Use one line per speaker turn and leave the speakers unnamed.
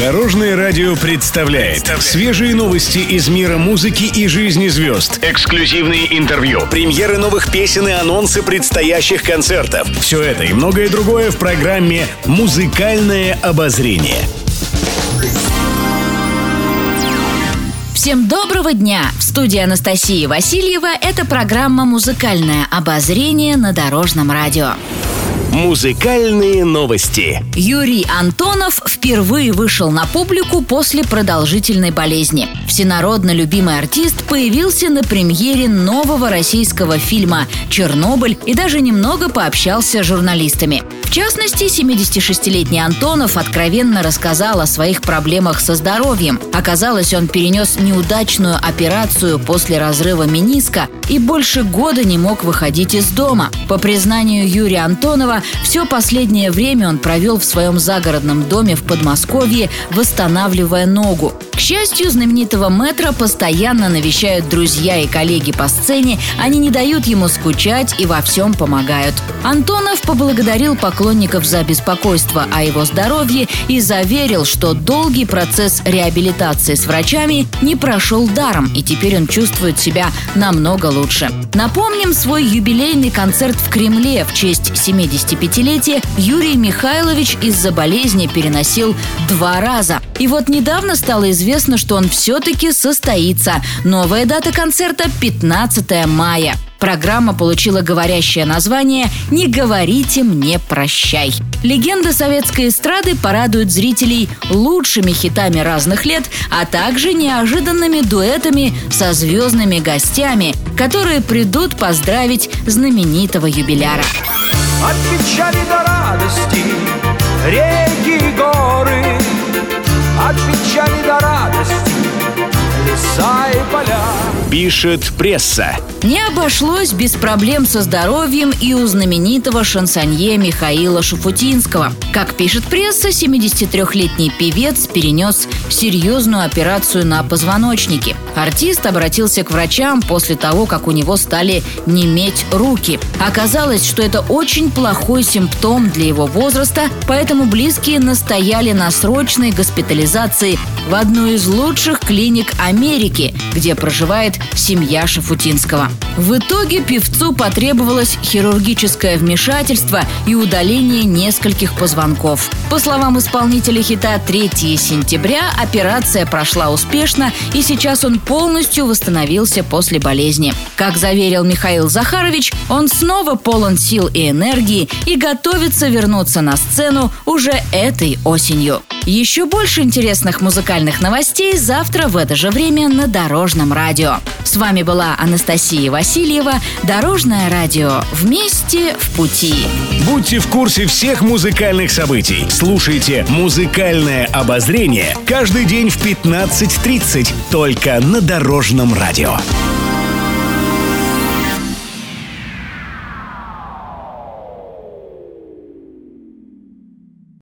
Дорожное радио представляет свежие новости из мира музыки и жизни звезд. Эксклюзивные интервью, премьеры новых песен и анонсы предстоящих концертов. Все это и многое другое в программе «Музыкальное обозрение».
Всем доброго дня! В студии Анастасии Васильева это программа «Музыкальное обозрение» на Дорожном радио.
Музыкальные новости.
Юрий Антонов впервые вышел на публику после продолжительной болезни. Всенародно любимый артист появился на премьере нового российского фильма «Чернобыль» и даже немного пообщался с журналистами. В частности, 76-летний Антонов откровенно рассказал о своих проблемах со здоровьем. Оказалось, он перенес неудачную операцию после разрыва мениска и больше года не мог выходить из дома. По признанию Юрия Антонова, все последнее время он провел в своем загородном доме в Подмосковье, восстанавливая ногу. К счастью, знаменитого мэтра постоянно навещают друзья и коллеги по сцене, они не дают ему скучать и во всем помогают. Антонов поблагодарил поклонников за беспокойство о его здоровье и заверил, что долгий процесс реабилитации с врачами не прошел даром, и теперь он чувствует себя намного лучше. Напомним свой юбилейный концерт в Кремле в честь 75-летия Юрий Михайлович из-за болезни переносил два раза. И вот недавно стало известно, что он все-таки состоится. Новая дата концерта – 15 мая. Программа получила говорящее название «Не говорите мне прощай». Легенда советской эстрады порадует зрителей лучшими хитами разных лет, а также неожиданными дуэтами со звездными гостями, которые придут поздравить знаменитого юбиляра.
От печали до поля.
Пишет пресса.
Не обошлось без проблем со здоровьем и у знаменитого шансонье Михаила Шафутинского. Как пишет пресса, 73-летний певец перенес серьезную операцию на позвоночнике. Артист обратился к врачам после того, как у него стали неметь руки. Оказалось, что это очень плохой симптом для его возраста, поэтому близкие настояли на срочной госпитализации в одну из лучших клиник Америки, где проживает семья Шафутинского. В итоге певцу потребовалось хирургическое вмешательство и удаление нескольких позвонков. По словам исполнителя хита 3 сентября операция прошла успешно и сейчас он полностью восстановился после болезни. Как заверил Михаил Захарович, он снова полон сил и энергии и готовится вернуться на сцену уже этой осенью. Еще больше интересных музыкальных новостей завтра в это же время на Дорожном радио. С вами была Анастасия Васильева. Дорожное радио. Вместе в пути.
Будьте в курсе всех музыкальных событий. Слушайте «Музыкальное обозрение» каждый день в 15.30 только на Дорожном радио.